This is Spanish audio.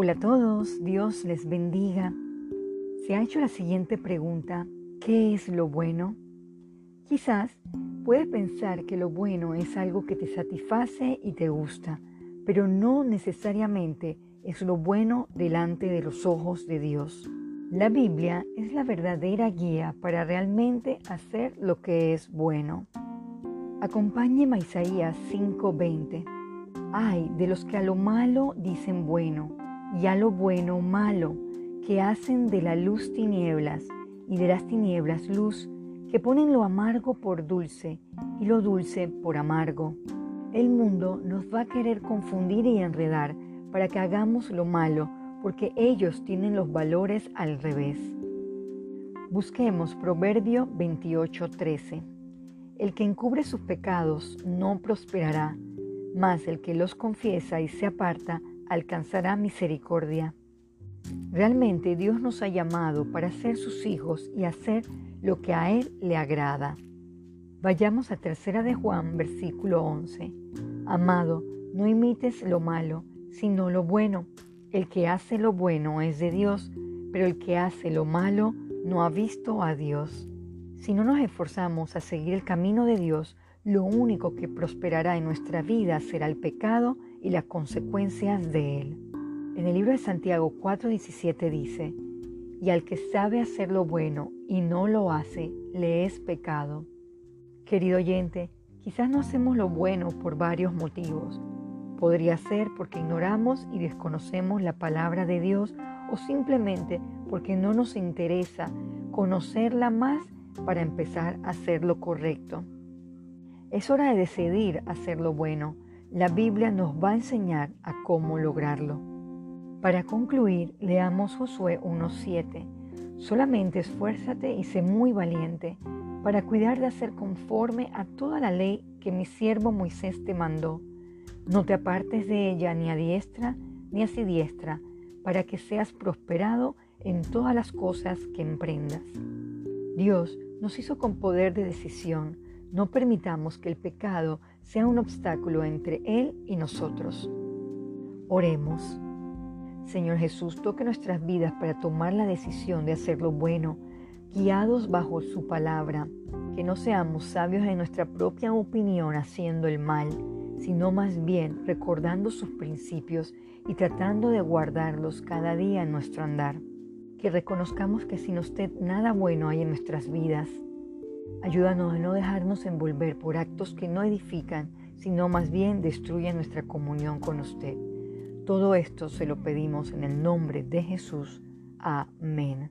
Hola a todos, Dios les bendiga. Se ha hecho la siguiente pregunta, ¿qué es lo bueno? Quizás puedes pensar que lo bueno es algo que te satisface y te gusta, pero no necesariamente es lo bueno delante de los ojos de Dios. La Biblia es la verdadera guía para realmente hacer lo que es bueno. Acompáñeme a Isaías 5:20. Ay de los que a lo malo dicen bueno y a lo bueno malo, que hacen de la luz tinieblas y de las tinieblas luz, que ponen lo amargo por dulce y lo dulce por amargo. El mundo nos va a querer confundir y enredar para que hagamos lo malo, porque ellos tienen los valores al revés. Busquemos Proverbio 28:13. El que encubre sus pecados no prosperará, mas el que los confiesa y se aparta alcanzará misericordia. Realmente Dios nos ha llamado para ser sus hijos y hacer lo que a Él le agrada. Vayamos a tercera de Juan, versículo 11. Amado, no imites lo malo, sino lo bueno. El que hace lo bueno es de Dios, pero el que hace lo malo no ha visto a Dios. Si no nos esforzamos a seguir el camino de Dios, lo único que prosperará en nuestra vida será el pecado y las consecuencias de él. En el libro de Santiago 4:17 dice, y al que sabe hacer lo bueno y no lo hace, le es pecado. Querido oyente, quizás no hacemos lo bueno por varios motivos. Podría ser porque ignoramos y desconocemos la palabra de Dios o simplemente porque no nos interesa conocerla más para empezar a hacer lo correcto. Es hora de decidir hacer lo bueno la Biblia nos va a enseñar a cómo lograrlo. Para concluir, leamos Josué 1.7. Solamente esfuérzate y sé muy valiente para cuidar de hacer conforme a toda la ley que mi siervo Moisés te mandó. No te apartes de ella ni a diestra ni a siniestra, para que seas prosperado en todas las cosas que emprendas. Dios nos hizo con poder de decisión no permitamos que el pecado sea un obstáculo entre Él y nosotros. Oremos. Señor Jesús, toque nuestras vidas para tomar la decisión de hacer lo bueno, guiados bajo su palabra, que no seamos sabios en nuestra propia opinión haciendo el mal, sino más bien recordando sus principios y tratando de guardarlos cada día en nuestro andar. Que reconozcamos que sin usted nada bueno hay en nuestras vidas Ayúdanos a no dejarnos envolver por actos que no edifican, sino más bien destruyen nuestra comunión con usted. Todo esto se lo pedimos en el nombre de Jesús. Amén.